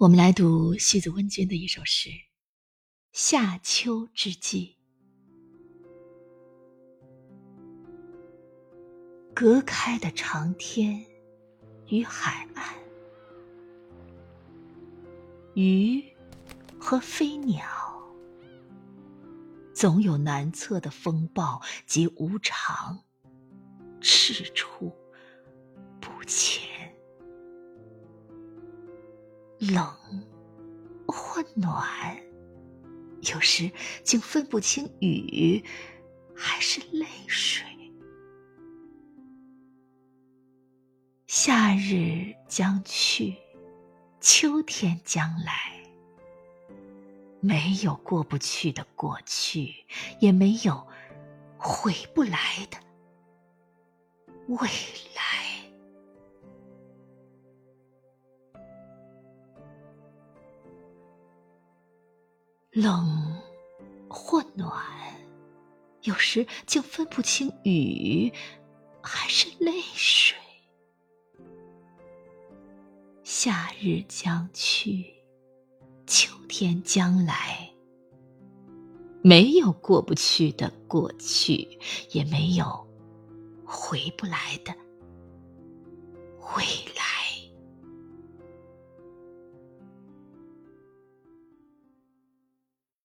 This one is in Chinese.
我们来读西子温君的一首诗《夏秋之际》。隔开的长天与海岸，鱼和飞鸟，总有难测的风暴及无常，赤处不前。冷或暖，有时竟分不清雨还是泪水。夏日将去，秋天将来，没有过不去的过去，也没有回不来的未来。冷或暖，有时竟分不清雨还是泪水。夏日将去，秋天将来，没有过不去的过去，也没有回不来的未。